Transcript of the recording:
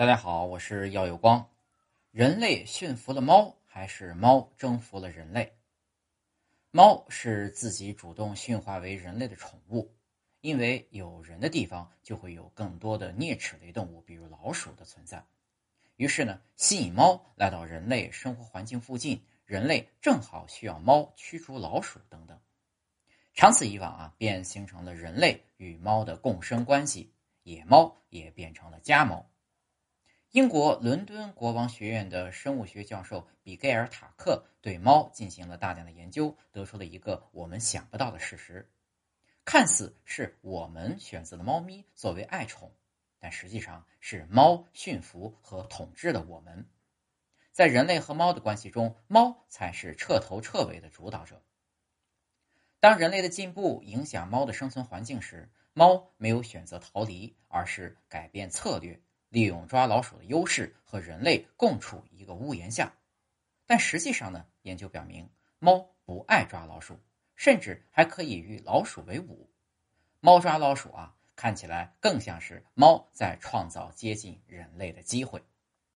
大家好，我是耀有光。人类驯服了猫，还是猫征服了人类？猫是自己主动驯化为人类的宠物，因为有人的地方就会有更多的啮齿类动物，比如老鼠的存在。于是呢，吸引猫来到人类生活环境附近，人类正好需要猫驱逐老鼠等等。长此以往啊，便形成了人类与猫的共生关系，野猫也变成了家猫。英国伦敦国王学院的生物学教授比盖尔·塔克对猫进行了大量的研究，得出了一个我们想不到的事实：看似是我们选择了猫咪作为爱宠，但实际上是猫驯服和统治了我们。在人类和猫的关系中，猫才是彻头彻尾的主导者。当人类的进步影响猫的生存环境时，猫没有选择逃离，而是改变策略。利用抓老鼠的优势和人类共处一个屋檐下，但实际上呢？研究表明，猫不爱抓老鼠，甚至还可以与老鼠为伍。猫抓老鼠啊，看起来更像是猫在创造接近人类的机会。